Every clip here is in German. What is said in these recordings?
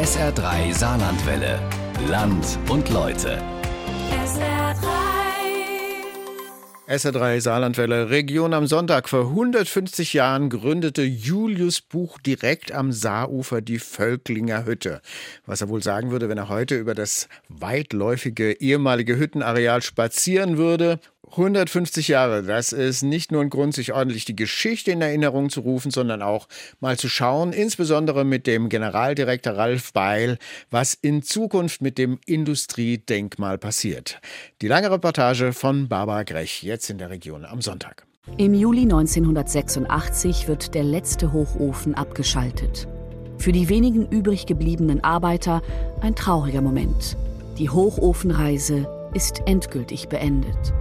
SR3 Saarlandwelle. Land und Leute. SR3. SR3 Saarlandwelle Region am Sonntag. Vor 150 Jahren gründete Julius Buch direkt am Saarufer die Völklinger Hütte. Was er wohl sagen würde, wenn er heute über das weitläufige ehemalige Hüttenareal spazieren würde. 150 Jahre, das ist nicht nur ein Grund, sich ordentlich die Geschichte in Erinnerung zu rufen, sondern auch mal zu schauen, insbesondere mit dem Generaldirektor Ralf Beil, was in Zukunft mit dem Industriedenkmal passiert. Die lange Reportage von Barbara Grech, jetzt in der Region am Sonntag. Im Juli 1986 wird der letzte Hochofen abgeschaltet. Für die wenigen übrig gebliebenen Arbeiter ein trauriger Moment. Die Hochofenreise ist endgültig beendet.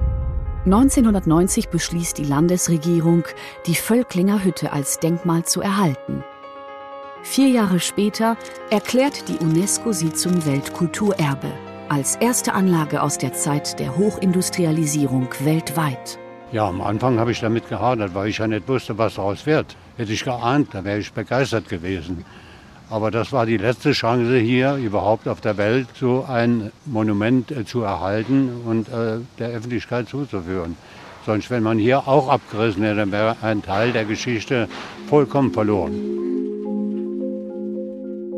1990 beschließt die Landesregierung, die Völklinger Hütte als Denkmal zu erhalten. Vier Jahre später erklärt die UNESCO sie zum Weltkulturerbe, als erste Anlage aus der Zeit der Hochindustrialisierung weltweit. Ja, am Anfang habe ich damit gehadert, weil ich ja nicht wusste, was daraus wird. Hätte ich geahnt, da wäre ich begeistert gewesen. Aber das war die letzte Chance hier überhaupt auf der Welt, so ein Monument äh, zu erhalten und äh, der Öffentlichkeit zuzuführen. Sonst, wenn man hier auch abgerissen hätte, wäre ein Teil der Geschichte vollkommen verloren.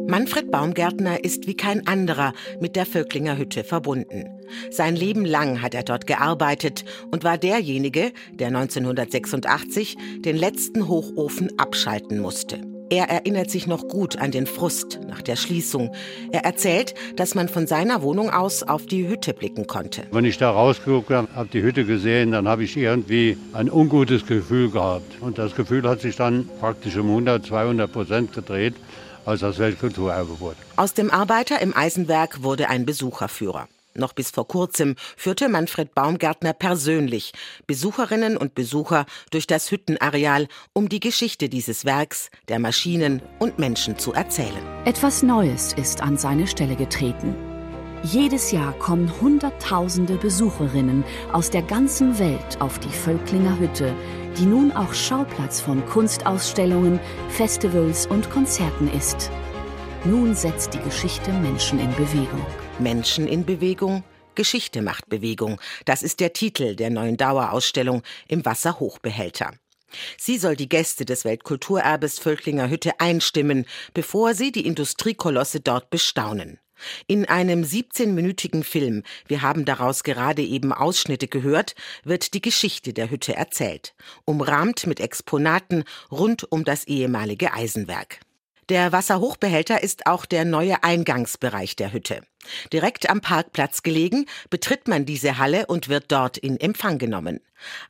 Manfred Baumgärtner ist wie kein anderer mit der Völklinger Hütte verbunden. Sein Leben lang hat er dort gearbeitet und war derjenige, der 1986 den letzten Hochofen abschalten musste. Er erinnert sich noch gut an den Frust nach der Schließung. Er erzählt, dass man von seiner Wohnung aus auf die Hütte blicken konnte. Wenn ich da rausgeguckt habe, habe die Hütte gesehen, dann habe ich irgendwie ein ungutes Gefühl gehabt. Und das Gefühl hat sich dann praktisch um 100, 200 Prozent gedreht, als das Weltkulturerbe wurde. Aus dem Arbeiter im Eisenwerk wurde ein Besucherführer. Noch bis vor kurzem führte Manfred Baumgärtner persönlich Besucherinnen und Besucher durch das Hüttenareal, um die Geschichte dieses Werks, der Maschinen und Menschen zu erzählen. Etwas Neues ist an seine Stelle getreten. Jedes Jahr kommen Hunderttausende Besucherinnen aus der ganzen Welt auf die Völklinger Hütte, die nun auch Schauplatz von Kunstausstellungen, Festivals und Konzerten ist. Nun setzt die Geschichte Menschen in Bewegung. Menschen in Bewegung, Geschichte macht Bewegung. Das ist der Titel der neuen Dauerausstellung im Wasserhochbehälter. Sie soll die Gäste des Weltkulturerbes Völklinger Hütte einstimmen, bevor sie die Industriekolosse dort bestaunen. In einem 17-minütigen Film, wir haben daraus gerade eben Ausschnitte gehört, wird die Geschichte der Hütte erzählt, umrahmt mit Exponaten rund um das ehemalige Eisenwerk. Der Wasserhochbehälter ist auch der neue Eingangsbereich der Hütte. Direkt am Parkplatz gelegen, betritt man diese Halle und wird dort in Empfang genommen.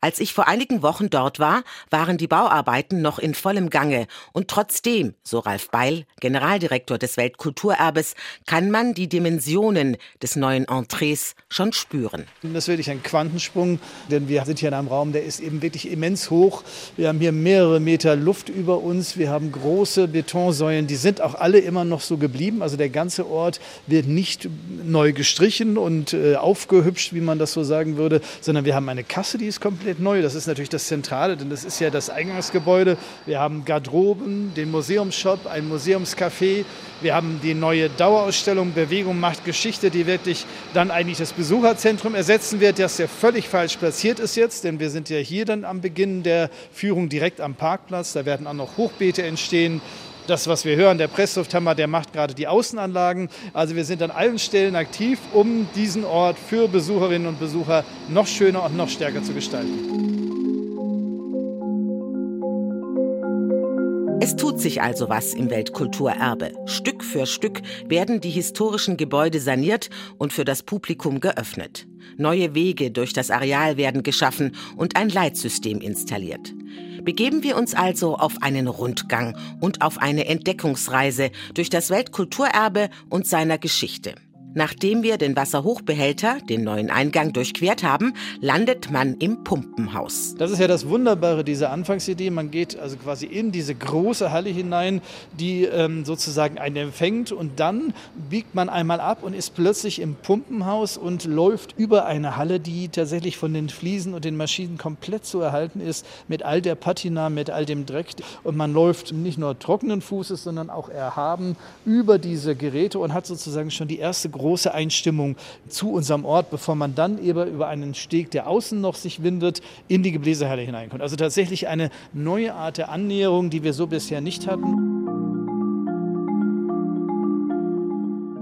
Als ich vor einigen Wochen dort war, waren die Bauarbeiten noch in vollem Gange und trotzdem, so Ralf Beil, Generaldirektor des Weltkulturerbes, kann man die Dimensionen des neuen Entrees schon spüren. Das ist wirklich ein Quantensprung, denn wir sind hier in einem Raum, der ist eben wirklich immens hoch. Wir haben hier mehrere Meter Luft über uns, wir haben große Betonsäulen, die sind auch alle immer noch so geblieben. Also der ganze Ort wird nicht neu gestrichen und äh, aufgehübscht, wie man das so sagen würde, sondern wir haben eine Kasse, die ist komplett neu. Das ist natürlich das Zentrale, denn das ist ja das Eingangsgebäude. Wir haben Garderoben, den Museumsshop, ein Museumscafé. Wir haben die neue Dauerausstellung Bewegung macht Geschichte, die wirklich dann eigentlich das Besucherzentrum ersetzen wird, das ja völlig falsch platziert ist jetzt, denn wir sind ja hier dann am Beginn der Führung direkt am Parkplatz. Da werden auch noch Hochbeete entstehen das, was wir hören, der Presslufthammer, der macht gerade die Außenanlagen. Also wir sind an allen Stellen aktiv, um diesen Ort für Besucherinnen und Besucher noch schöner und noch stärker zu gestalten. Es tut sich also was im Weltkulturerbe. Stück für Stück werden die historischen Gebäude saniert und für das Publikum geöffnet. Neue Wege durch das Areal werden geschaffen und ein Leitsystem installiert. Begeben wir uns also auf einen Rundgang und auf eine Entdeckungsreise durch das Weltkulturerbe und seiner Geschichte. Nachdem wir den Wasserhochbehälter, den neuen Eingang, durchquert haben, landet man im Pumpenhaus. Das ist ja das Wunderbare dieser Anfangsidee. Man geht also quasi in diese große Halle hinein, die ähm, sozusagen einen empfängt und dann biegt man einmal ab und ist plötzlich im Pumpenhaus und läuft über eine Halle, die tatsächlich von den Fliesen und den Maschinen komplett zu erhalten ist, mit all der Patina, mit all dem Dreck. Und man läuft nicht nur trockenen Fußes, sondern auch erhaben über diese Geräte und hat sozusagen schon die erste große Einstimmung zu unserem Ort, bevor man dann eben über einen Steg, der außen noch sich windet, in die Gebläsehalle hineinkommt. Also tatsächlich eine neue Art der Annäherung, die wir so bisher nicht hatten.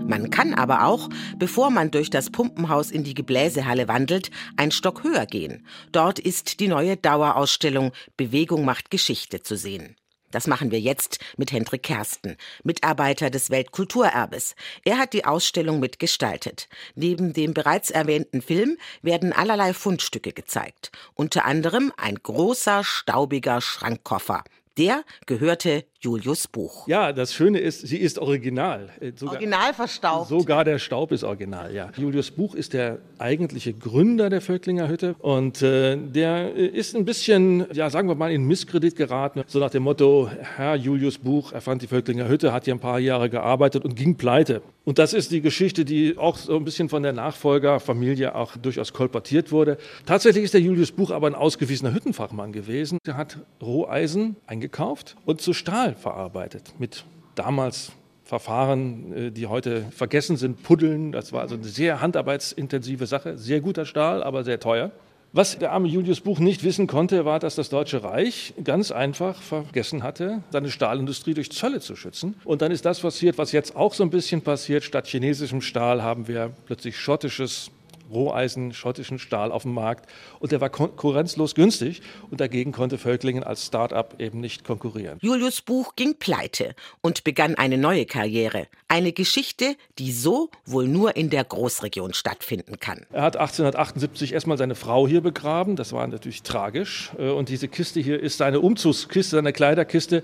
Man kann aber auch, bevor man durch das Pumpenhaus in die Gebläsehalle wandelt, ein Stock höher gehen. Dort ist die neue Dauerausstellung Bewegung macht Geschichte zu sehen. Das machen wir jetzt mit Hendrik Kersten, Mitarbeiter des Weltkulturerbes. Er hat die Ausstellung mitgestaltet. Neben dem bereits erwähnten Film werden allerlei Fundstücke gezeigt. Unter anderem ein großer, staubiger Schrankkoffer. Der gehörte Julius Buch. Ja, das Schöne ist, sie ist original. Äh, sogar, original verstaubt. Sogar der Staub ist original, ja. Julius Buch ist der eigentliche Gründer der Völklinger Hütte und äh, der äh, ist ein bisschen, ja, sagen wir mal, in Misskredit geraten. So nach dem Motto, Herr Julius Buch erfand die Völklinger Hütte, hat hier ein paar Jahre gearbeitet und ging pleite. Und das ist die Geschichte, die auch so ein bisschen von der Nachfolgerfamilie auch durchaus kolportiert wurde. Tatsächlich ist der Julius Buch aber ein ausgewiesener Hüttenfachmann gewesen. Er hat Roheisen eingekauft und zu Stahl Stahl verarbeitet mit damals Verfahren, äh, die heute vergessen sind, Puddeln. Das war also eine sehr handarbeitsintensive Sache, sehr guter Stahl, aber sehr teuer. Was der arme Julius Buch nicht wissen konnte, war, dass das Deutsche Reich ganz einfach vergessen hatte, seine Stahlindustrie durch Zölle zu schützen. Und dann ist das passiert, was jetzt auch so ein bisschen passiert. Statt chinesischem Stahl haben wir plötzlich schottisches Roheisen, schottischen Stahl auf dem Markt und der war konkurrenzlos günstig und dagegen konnte Völklingen als Start-up eben nicht konkurrieren. Julius Buch ging pleite und begann eine neue Karriere. Eine Geschichte, die so wohl nur in der Großregion stattfinden kann. Er hat 1878 erstmal seine Frau hier begraben, das war natürlich tragisch äh, und diese Kiste hier ist seine Umzugskiste, seine Kleiderkiste,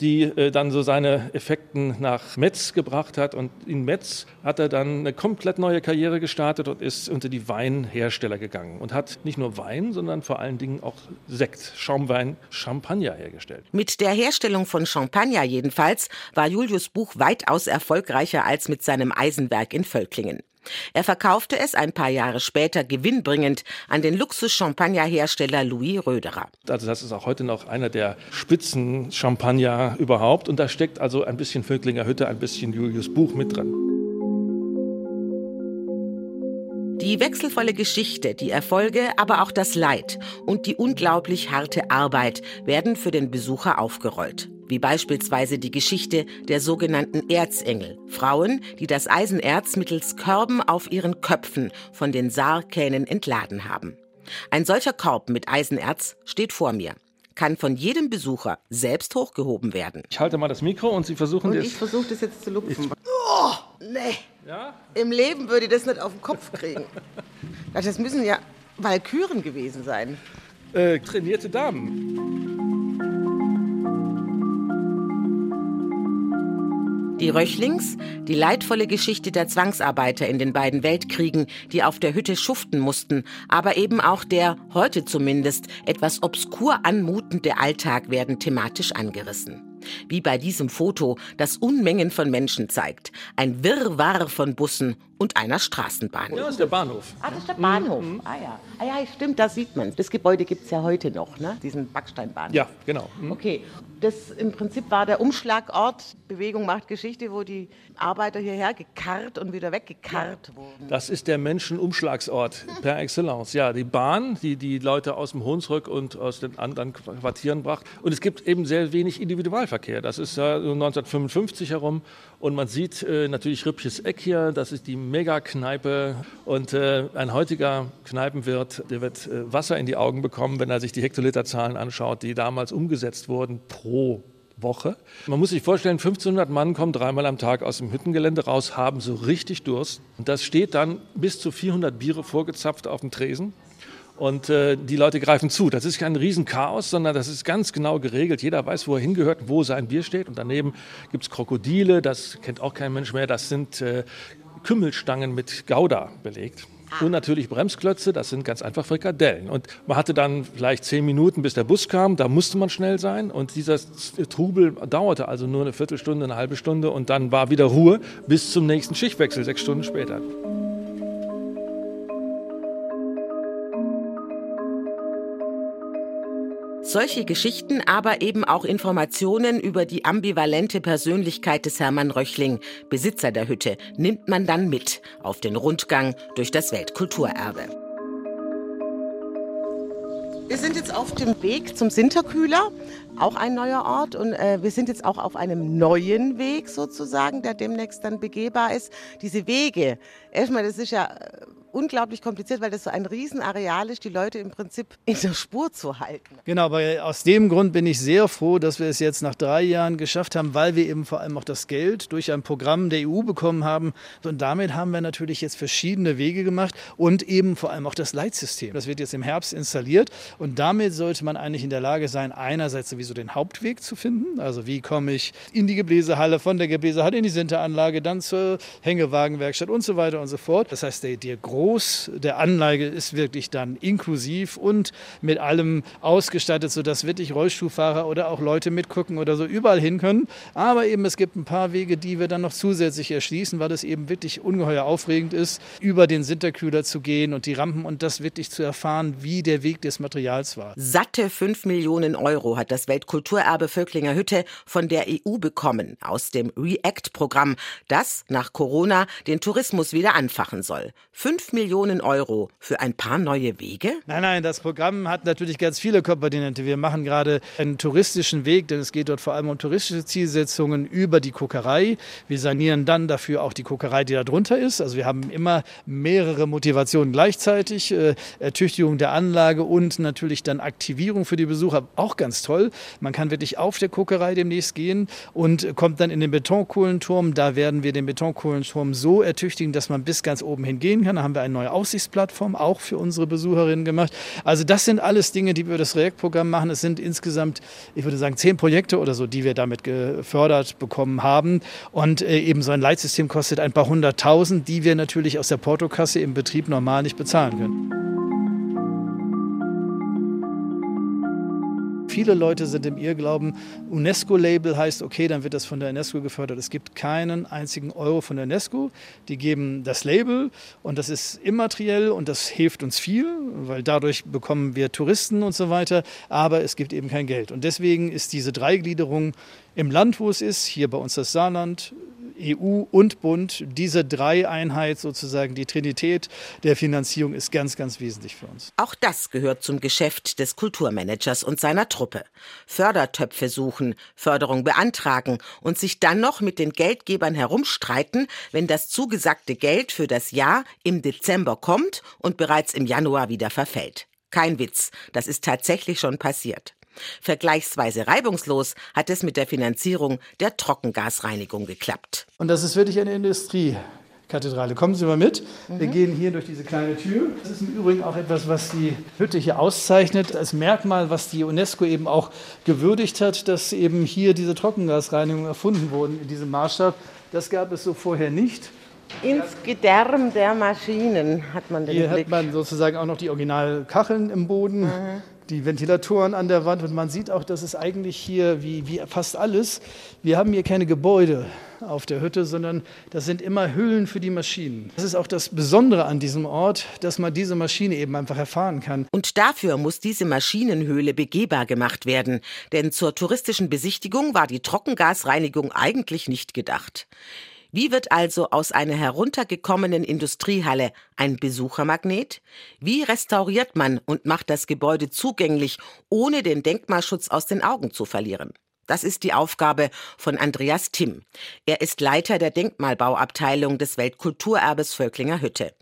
die äh, dann so seine Effekten nach Metz gebracht hat. Und in Metz hat er dann eine komplett neue Karriere gestartet und ist unter die Weinhersteller gegangen und hat nicht nur Wein, sondern vor allen Dingen auch Sekt, Schaumwein, Champagner hergestellt. Mit der Herstellung von Champagner jedenfalls war Julius Buch weitaus erfolgreicher als mit seinem Eisenwerk in Völklingen. Er verkaufte es ein paar Jahre später gewinnbringend an den Luxus-Champagner-Hersteller Louis Röderer. Also das ist auch heute noch einer der Spitzen-Champagner überhaupt. Und da steckt also ein bisschen Völklinger Hütte, ein bisschen Julius Buch mit drin. Die wechselvolle Geschichte, die Erfolge, aber auch das Leid und die unglaublich harte Arbeit werden für den Besucher aufgerollt wie beispielsweise die Geschichte der sogenannten Erzengel, Frauen, die das Eisenerz mittels Körben auf ihren Köpfen von den Saarkähnen entladen haben. Ein solcher Korb mit Eisenerz steht vor mir kann von jedem Besucher selbst hochgehoben werden. Ich halte mal das Mikro und Sie versuchen und das. Ich versuche das jetzt zu lupfen. Oh, nee. Ja? Im Leben würde ich das nicht auf den Kopf kriegen. das müssen ja Walküren gewesen sein. Äh, trainierte Damen. Die Röchlings, die leidvolle Geschichte der Zwangsarbeiter in den beiden Weltkriegen, die auf der Hütte schuften mussten, aber eben auch der, heute zumindest, etwas obskur anmutende Alltag werden thematisch angerissen. Wie bei diesem Foto, das Unmengen von Menschen zeigt. Ein Wirrwarr von Bussen und einer Straßenbahn. Ja, das ist der Bahnhof. Ah, das ist der Bahnhof. Mhm. Ah ja. Ah ja, stimmt, da sieht man. Das Gebäude gibt es ja heute noch, ne? diesen Backsteinbahnhof. Ja, genau. Mhm. Okay, das im Prinzip war der Umschlagort, Bewegung macht Geschichte, wo die Arbeiter hierher gekarrt und wieder weggekarrt ja. wurden. Das ist der Menschenumschlagsort per excellence. Ja, die Bahn, die die Leute aus dem Hunsrück und aus den anderen Quartieren bracht. Und es gibt eben sehr wenig Individualverkehr. Das ist ja 1955 herum und man sieht äh, natürlich Rippches Eck hier, das ist die Megakneipe. Und äh, ein heutiger Kneipenwirt, der wird äh, Wasser in die Augen bekommen, wenn er sich die Hektoliterzahlen anschaut, die damals umgesetzt wurden pro Woche. Man muss sich vorstellen, 1500 Mann kommen dreimal am Tag aus dem Hüttengelände raus, haben so richtig Durst. Und das steht dann bis zu 400 Biere vorgezapft auf dem Tresen. Und äh, die Leute greifen zu. Das ist kein Riesenchaos, sondern das ist ganz genau geregelt. Jeder weiß, wo er hingehört, wo sein Bier steht. Und daneben gibt es Krokodile, das kennt auch kein Mensch mehr. Das sind äh, Kümmelstangen mit Gouda belegt. Und natürlich Bremsklötze, das sind ganz einfach Frikadellen. Und man hatte dann vielleicht zehn Minuten, bis der Bus kam, da musste man schnell sein. Und dieser Trubel dauerte also nur eine Viertelstunde, eine halbe Stunde und dann war wieder Ruhe bis zum nächsten Schichtwechsel, sechs Stunden später. Solche Geschichten, aber eben auch Informationen über die ambivalente Persönlichkeit des Hermann Röchling, Besitzer der Hütte, nimmt man dann mit auf den Rundgang durch das Weltkulturerbe. Wir sind jetzt auf dem Weg zum Sinterkühler, auch ein neuer Ort. Und äh, wir sind jetzt auch auf einem neuen Weg sozusagen, der demnächst dann begehbar ist. Diese Wege, erstmal, das ist ja äh, unglaublich kompliziert, weil das so ein Riesenareal ist, die Leute im Prinzip in der Spur zu halten. Genau, aber aus dem Grund bin ich sehr froh, dass wir es jetzt nach drei Jahren geschafft haben, weil wir eben vor allem auch das Geld durch ein Programm der EU bekommen haben. Und damit haben wir natürlich jetzt verschiedene Wege gemacht und eben vor allem auch das Leitsystem. Das wird jetzt im Herbst installiert und damit sollte man eigentlich in der Lage sein, einerseits sowieso den Hauptweg zu finden. Also wie komme ich in die Gebläsehalle, von der Gebläsehalle in die Sinteranlage, dann zur Hängewagenwerkstatt und so weiter und so fort. Das heißt, der, der große Groß der Anlage ist wirklich dann inklusiv und mit allem ausgestattet, sodass wirklich Rollstuhlfahrer oder auch Leute mitgucken oder so überall hin können. Aber eben es gibt ein paar Wege, die wir dann noch zusätzlich erschließen, weil es eben wirklich ungeheuer aufregend ist, über den Sinterkühler zu gehen und die Rampen und das wirklich zu erfahren, wie der Weg des Materials war. Satte 5 Millionen Euro hat das Weltkulturerbe Völklinger Hütte von der EU bekommen aus dem REACT-Programm, das nach Corona den Tourismus wieder anfachen soll. 5 Millionen Euro für ein paar neue Wege? Nein, nein, das Programm hat natürlich ganz viele Komponenten. Wir machen gerade einen touristischen Weg, denn es geht dort vor allem um touristische Zielsetzungen über die Kokerei. Wir sanieren dann dafür auch die Kokerei, die da drunter ist. Also wir haben immer mehrere Motivationen gleichzeitig. Äh, Ertüchtigung der Anlage und natürlich dann Aktivierung für die Besucher. Auch ganz toll. Man kann wirklich auf der Kokerei demnächst gehen und kommt dann in den Betonkohlenturm. Da werden wir den Betonkohlenturm so ertüchtigen, dass man bis ganz oben hingehen kann. Da haben wir eine neue Aussichtsplattform auch für unsere Besucherinnen gemacht. Also das sind alles Dinge, die wir das React-Programm machen. Es sind insgesamt, ich würde sagen, zehn Projekte oder so, die wir damit gefördert bekommen haben. Und äh, eben so ein Leitsystem kostet ein paar hunderttausend, die wir natürlich aus der Portokasse im Betrieb normal nicht bezahlen können. Viele Leute sind im Irrglauben, UNESCO-Label heißt, okay, dann wird das von der UNESCO gefördert. Es gibt keinen einzigen Euro von der UNESCO. Die geben das Label und das ist immateriell und das hilft uns viel, weil dadurch bekommen wir Touristen und so weiter. Aber es gibt eben kein Geld. Und deswegen ist diese Dreigliederung im Land, wo es ist, hier bei uns das Saarland, EU und Bund, diese Dreieinheit sozusagen, die Trinität der Finanzierung ist ganz, ganz wesentlich für uns. Auch das gehört zum Geschäft des Kulturmanagers und seiner Truppe. Fördertöpfe suchen, Förderung beantragen und sich dann noch mit den Geldgebern herumstreiten, wenn das zugesagte Geld für das Jahr im Dezember kommt und bereits im Januar wieder verfällt. Kein Witz, das ist tatsächlich schon passiert. Vergleichsweise reibungslos hat es mit der Finanzierung der Trockengasreinigung geklappt. Und das ist wirklich eine Industriekathedrale. Kommen Sie mal mit. Mhm. Wir gehen hier durch diese kleine Tür. Das ist im Übrigen auch etwas, was die Hütte hier auszeichnet, als Merkmal, was die UNESCO eben auch gewürdigt hat, dass eben hier diese Trockengasreinigung erfunden wurde in diesem Maßstab. Das gab es so vorher nicht. Ins Gedärm der Maschinen hat man den Hier Blick. hat man sozusagen auch noch die Originalkacheln im Boden. Mhm die Ventilatoren an der Wand und man sieht auch, dass es eigentlich hier, wie, wie fast alles, wir haben hier keine Gebäude auf der Hütte, sondern das sind immer Hüllen für die Maschinen. Das ist auch das Besondere an diesem Ort, dass man diese Maschine eben einfach erfahren kann. Und dafür muss diese Maschinenhöhle begehbar gemacht werden, denn zur touristischen Besichtigung war die Trockengasreinigung eigentlich nicht gedacht. Wie wird also aus einer heruntergekommenen Industriehalle ein Besuchermagnet? Wie restauriert man und macht das Gebäude zugänglich, ohne den Denkmalschutz aus den Augen zu verlieren? Das ist die Aufgabe von Andreas Timm. Er ist Leiter der Denkmalbauabteilung des Weltkulturerbes Völklinger Hütte.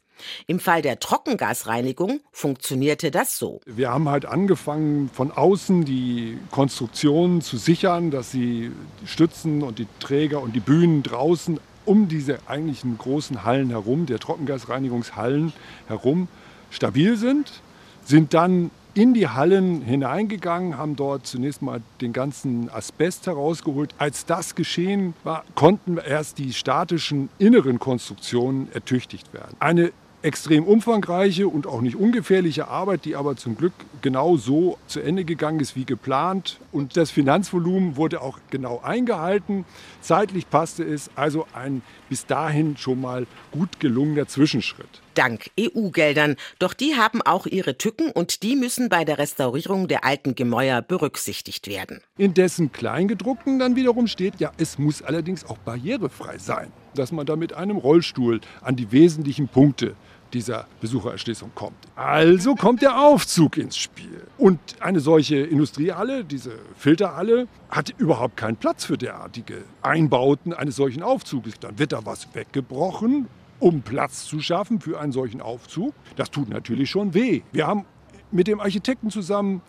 Im Fall der Trockengasreinigung funktionierte das so. Wir haben halt angefangen, von außen die Konstruktionen zu sichern, dass sie Stützen und die Träger und die Bühnen draußen um diese eigentlichen großen Hallen herum, der Trockengasreinigungshallen herum, stabil sind, sind dann in die Hallen hineingegangen, haben dort zunächst mal den ganzen Asbest herausgeholt. Als das geschehen war, konnten erst die statischen inneren Konstruktionen ertüchtigt werden. Eine extrem umfangreiche und auch nicht ungefährliche Arbeit, die aber zum Glück genau so zu Ende gegangen ist wie geplant. Und das Finanzvolumen wurde auch genau eingehalten. Zeitlich passte es, also ein bis dahin schon mal gut gelungener Zwischenschritt. Dank EU-Geldern. Doch die haben auch ihre Tücken und die müssen bei der Restaurierung der alten Gemäuer berücksichtigt werden. In dessen Kleingedruckten dann wiederum steht, ja, es muss allerdings auch barrierefrei sein, dass man da mit einem Rollstuhl an die wesentlichen Punkte dieser Besuchererschließung kommt. Also kommt der Aufzug ins Spiel. Und eine solche Industriehalle, diese Filterhalle, hat überhaupt keinen Platz für derartige Einbauten eines solchen Aufzuges. Dann wird da was weggebrochen, um Platz zu schaffen für einen solchen Aufzug. Das tut natürlich schon weh. Wir haben mit dem Architekten zusammen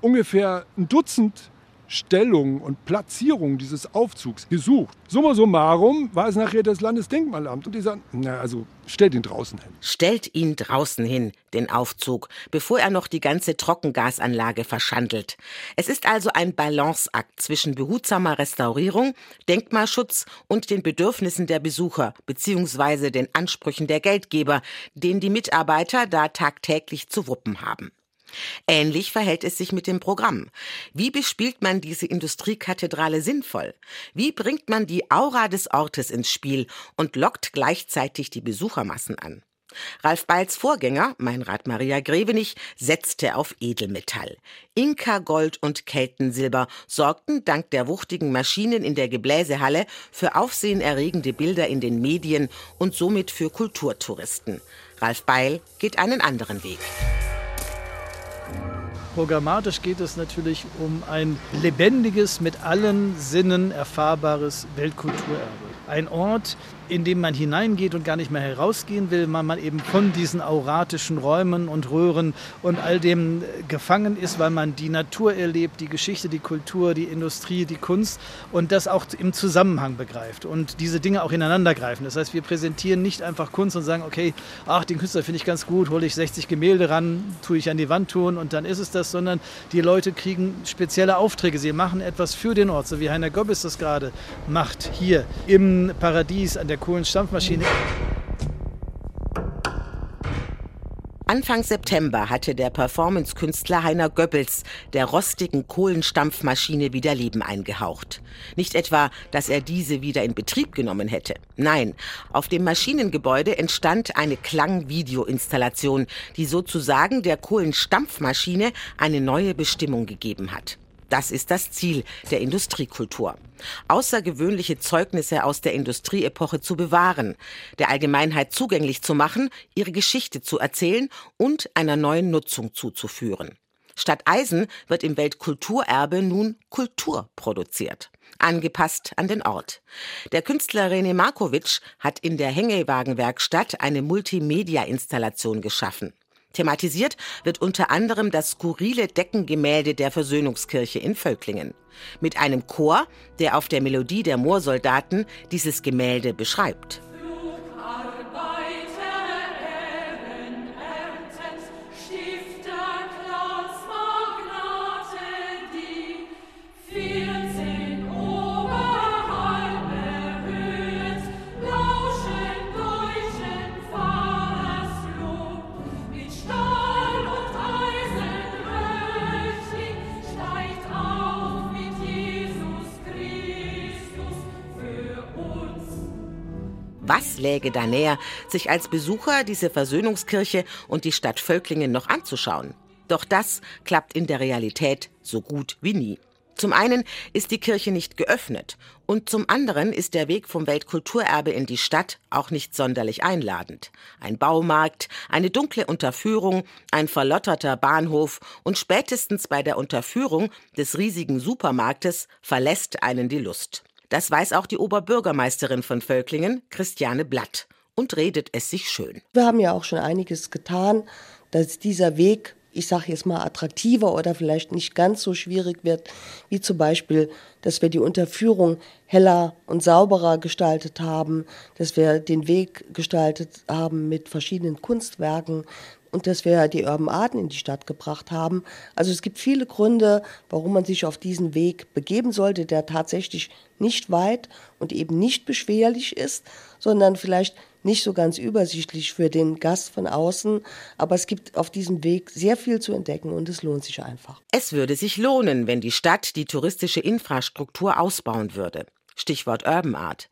ungefähr ein Dutzend Stellung und Platzierung dieses Aufzugs gesucht. Summa summarum war es nachher das Landesdenkmalamt und die sagen, na also stellt ihn draußen hin. Stellt ihn draußen hin, den Aufzug, bevor er noch die ganze Trockengasanlage verschandelt. Es ist also ein Balanceakt zwischen behutsamer Restaurierung, Denkmalschutz und den Bedürfnissen der Besucher bzw. den Ansprüchen der Geldgeber, den die Mitarbeiter da tagtäglich zu wuppen haben. Ähnlich verhält es sich mit dem Programm. Wie bespielt man diese Industriekathedrale sinnvoll? Wie bringt man die Aura des Ortes ins Spiel und lockt gleichzeitig die Besuchermassen an? Ralf Beils Vorgänger, Meinrad Maria Grevenich, setzte auf Edelmetall. Inka-Gold und Keltensilber sorgten dank der wuchtigen Maschinen in der Gebläsehalle für aufsehenerregende Bilder in den Medien und somit für Kulturtouristen. Ralf Beil geht einen anderen Weg. Programmatisch geht es natürlich um ein lebendiges, mit allen Sinnen erfahrbares Weltkulturerbe. Ein Ort, in dem man hineingeht und gar nicht mehr herausgehen will, weil man eben von diesen auratischen Räumen und Röhren und all dem gefangen ist, weil man die Natur erlebt, die Geschichte, die Kultur, die Industrie, die Kunst und das auch im Zusammenhang begreift und diese Dinge auch ineinander greifen. Das heißt, wir präsentieren nicht einfach Kunst und sagen, okay, ach, den Künstler finde ich ganz gut, hole ich 60 Gemälde ran, tue ich an die Wand tun und dann ist es das, sondern die Leute kriegen spezielle Aufträge. Sie machen etwas für den Ort, so wie Heiner Gobbes das gerade macht, hier im Paradies an der Kohlenstampfmaschine. Anfang September hatte der Performance-Künstler Heiner Goebbels der rostigen Kohlenstampfmaschine wieder Leben eingehaucht. Nicht etwa, dass er diese wieder in Betrieb genommen hätte. Nein, auf dem Maschinengebäude entstand eine Klang-Video-Installation, die sozusagen der Kohlenstampfmaschine eine neue Bestimmung gegeben hat. Das ist das Ziel der Industriekultur. Außergewöhnliche Zeugnisse aus der Industrieepoche zu bewahren, der Allgemeinheit zugänglich zu machen, ihre Geschichte zu erzählen und einer neuen Nutzung zuzuführen. Statt Eisen wird im Weltkulturerbe nun Kultur produziert angepasst an den Ort. Der Künstler René Markovic hat in der Hängewagenwerkstatt eine Multimedia-Installation geschaffen. Thematisiert wird unter anderem das skurrile Deckengemälde der Versöhnungskirche in Völklingen. Mit einem Chor, der auf der Melodie der Moorsoldaten dieses Gemälde beschreibt. Was läge da näher, sich als Besucher diese Versöhnungskirche und die Stadt Völklingen noch anzuschauen? Doch das klappt in der Realität so gut wie nie. Zum einen ist die Kirche nicht geöffnet und zum anderen ist der Weg vom Weltkulturerbe in die Stadt auch nicht sonderlich einladend. Ein Baumarkt, eine dunkle Unterführung, ein verlotterter Bahnhof und spätestens bei der Unterführung des riesigen Supermarktes verlässt einen die Lust. Das weiß auch die Oberbürgermeisterin von Völklingen, Christiane Blatt, und redet es sich schön. Wir haben ja auch schon einiges getan, dass dieser Weg, ich sage jetzt mal, attraktiver oder vielleicht nicht ganz so schwierig wird, wie zum Beispiel dass wir die Unterführung heller und sauberer gestaltet haben, dass wir den Weg gestaltet haben mit verschiedenen Kunstwerken, und dass wir die Urban Arten in die Stadt gebracht haben. Also es gibt viele Gründe, warum man sich auf diesen Weg begeben sollte, der tatsächlich nicht weit und eben nicht beschwerlich ist, sondern vielleicht nicht so ganz übersichtlich für den Gast von außen. Aber es gibt auf diesem Weg sehr viel zu entdecken und es lohnt sich einfach. Es würde sich lohnen, wenn die Stadt die touristische Infrastruktur ausbauen würde. Stichwort Urban Art.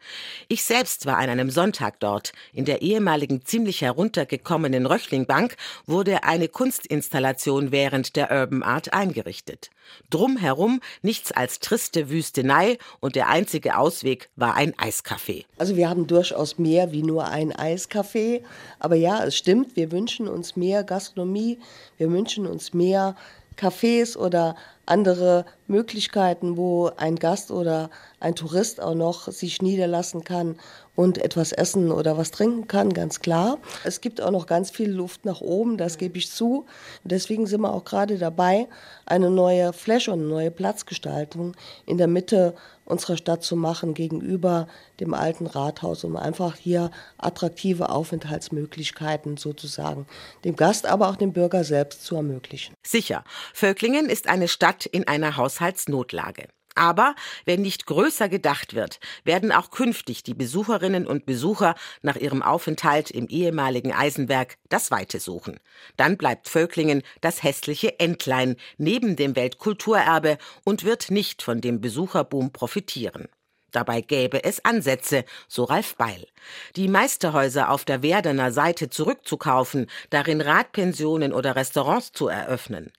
Ich selbst war an einem Sonntag dort. In der ehemaligen ziemlich heruntergekommenen Röchlingbank wurde eine Kunstinstallation während der Urban Art eingerichtet. Drumherum nichts als triste Wüstenei und der einzige Ausweg war ein Eiscafé. Also wir haben durchaus mehr wie nur ein Eiscafé. Aber ja, es stimmt, wir wünschen uns mehr Gastronomie, wir wünschen uns mehr Cafés oder andere Möglichkeiten, wo ein Gast oder ein Tourist auch noch sich niederlassen kann und etwas essen oder was trinken kann, ganz klar. Es gibt auch noch ganz viel Luft nach oben, das gebe ich zu. Deswegen sind wir auch gerade dabei, eine neue Fläche und eine neue Platzgestaltung in der Mitte unserer Stadt zu machen gegenüber dem alten Rathaus, um einfach hier attraktive Aufenthaltsmöglichkeiten sozusagen dem Gast, aber auch dem Bürger selbst zu ermöglichen. Sicher, Völklingen ist eine Stadt in einer Haushaltsnotlage. Aber wenn nicht größer gedacht wird, werden auch künftig die Besucherinnen und Besucher nach ihrem Aufenthalt im ehemaligen Eisenwerk das Weite suchen. Dann bleibt Völklingen das hässliche Entlein neben dem Weltkulturerbe und wird nicht von dem Besucherboom profitieren. Dabei gäbe es Ansätze, so Ralf Beil. Die Meisterhäuser auf der Werdener Seite zurückzukaufen, darin Radpensionen oder Restaurants zu eröffnen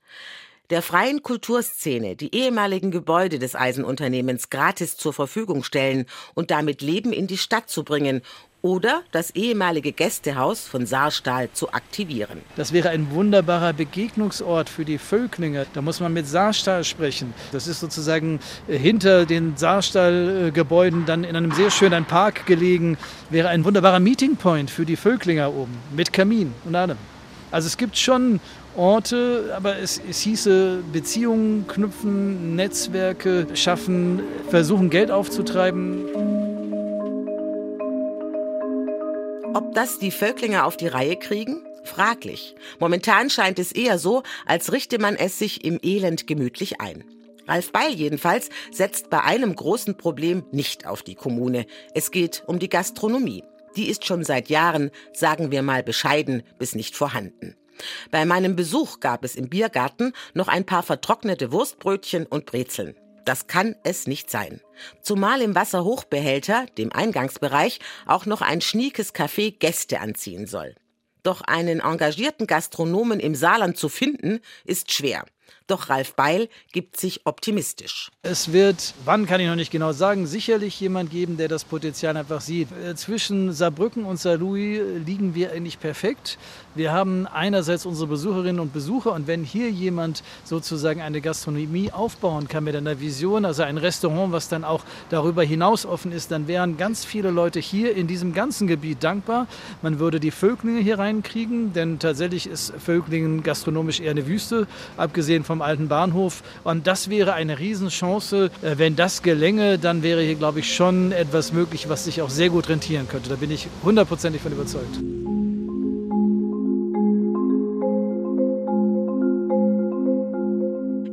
der freien Kulturszene die ehemaligen Gebäude des Eisenunternehmens gratis zur Verfügung stellen und damit Leben in die Stadt zu bringen oder das ehemalige Gästehaus von Saarstahl zu aktivieren. Das wäre ein wunderbarer Begegnungsort für die Völklinger. Da muss man mit Saarstahl sprechen. Das ist sozusagen äh, hinter den Saarstahlgebäuden dann in einem sehr schönen Park gelegen. Wäre ein wunderbarer Meeting Point für die Völklinger oben mit Kamin und allem. Also es gibt schon Orte, aber es, es hieße Beziehungen knüpfen, Netzwerke schaffen, versuchen Geld aufzutreiben. Ob das die Völklinger auf die Reihe kriegen? Fraglich. Momentan scheint es eher so, als richte man es sich im Elend gemütlich ein. Ralf Beil jedenfalls setzt bei einem großen Problem nicht auf die Kommune. Es geht um die Gastronomie. Die ist schon seit Jahren, sagen wir mal bescheiden, bis nicht vorhanden. Bei meinem Besuch gab es im Biergarten noch ein paar vertrocknete Wurstbrötchen und Brezeln. Das kann es nicht sein. Zumal im Wasserhochbehälter, dem Eingangsbereich, auch noch ein schniekes Café Gäste anziehen soll. Doch einen engagierten Gastronomen im Saarland zu finden, ist schwer. Doch Ralf Beil gibt sich optimistisch. Es wird, wann kann ich noch nicht genau sagen, sicherlich jemand geben, der das Potenzial einfach sieht. Äh, zwischen Saarbrücken und Saarlouis liegen wir eigentlich perfekt. Wir haben einerseits unsere Besucherinnen und Besucher und wenn hier jemand sozusagen eine Gastronomie aufbauen kann mit einer Vision, also ein Restaurant, was dann auch darüber hinaus offen ist, dann wären ganz viele Leute hier in diesem ganzen Gebiet dankbar. Man würde die Völklinge hier reinkriegen, denn tatsächlich ist Völklingen gastronomisch eher eine Wüste, abgesehen vom alten Bahnhof. Und das wäre eine Riesenchance. Äh, wenn das gelänge, dann wäre hier, glaube ich, schon etwas möglich, was sich auch sehr gut rentieren könnte. Da bin ich hundertprozentig von überzeugt.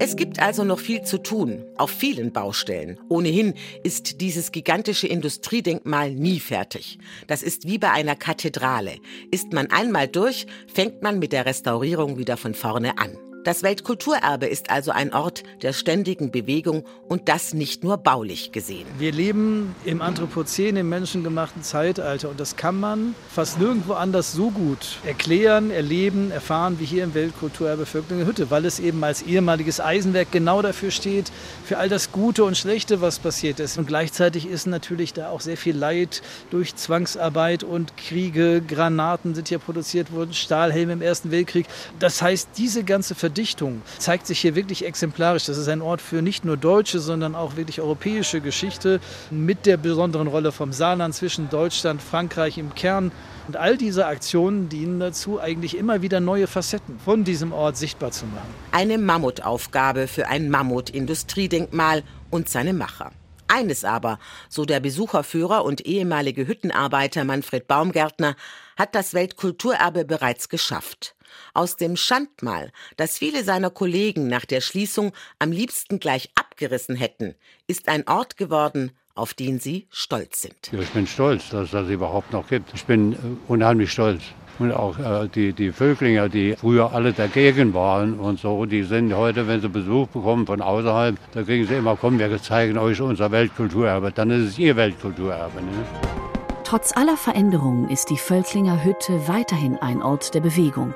Es gibt also noch viel zu tun, auf vielen Baustellen. Ohnehin ist dieses gigantische Industriedenkmal nie fertig. Das ist wie bei einer Kathedrale. Ist man einmal durch, fängt man mit der Restaurierung wieder von vorne an. Das Weltkulturerbe ist also ein Ort der ständigen Bewegung und das nicht nur baulich gesehen. Wir leben im Anthropozän, im menschengemachten Zeitalter und das kann man fast nirgendwo anders so gut erklären, erleben, erfahren wie hier im Weltkulturerbe Völklinge Hütte, weil es eben als ehemaliges Eisenwerk genau dafür steht, für all das Gute und Schlechte, was passiert ist. Und gleichzeitig ist natürlich da auch sehr viel Leid durch Zwangsarbeit und Kriege, Granaten sind hier produziert worden, Stahlhelme im Ersten Weltkrieg. Das heißt, diese ganze Verdrängung Verdichtung zeigt sich hier wirklich exemplarisch. Das ist ein Ort für nicht nur deutsche, sondern auch wirklich europäische Geschichte mit der besonderen Rolle vom Saarland zwischen Deutschland, Frankreich im Kern. Und all diese Aktionen dienen dazu, eigentlich immer wieder neue Facetten von diesem Ort sichtbar zu machen. Eine Mammutaufgabe für ein Mammut-Industriedenkmal und seine Macher. Eines aber, so der Besucherführer und ehemalige Hüttenarbeiter Manfred Baumgärtner, hat das Weltkulturerbe bereits geschafft. Aus dem Schandmal, das viele seiner Kollegen nach der Schließung am liebsten gleich abgerissen hätten, ist ein Ort geworden, auf den sie stolz sind. Ja, ich bin stolz, dass es das überhaupt noch gibt. Ich bin äh, unheimlich stolz. Und auch äh, die, die Vöglinger, die früher alle dagegen waren und so, die sind heute, wenn sie Besuch bekommen von außerhalb, da kriegen sie immer, komm, wir zeigen euch unser Weltkulturerbe. Dann ist es ihr Weltkulturerbe. Ne? Trotz aller Veränderungen ist die Völklinger Hütte weiterhin ein Ort der Bewegung.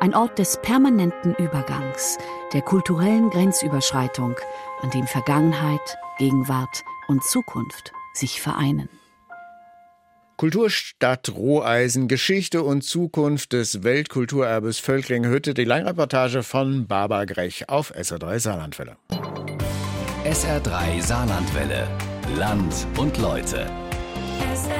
Ein Ort des permanenten Übergangs, der kulturellen Grenzüberschreitung, an dem Vergangenheit, Gegenwart und Zukunft sich vereinen. Kulturstadt Roheisen, Geschichte und Zukunft des Weltkulturerbes Völklinger Hütte. Die Langreportage von Barbara Grech auf SR3 Saarlandwelle. SR3 Saarlandwelle. Land und Leute. SR3.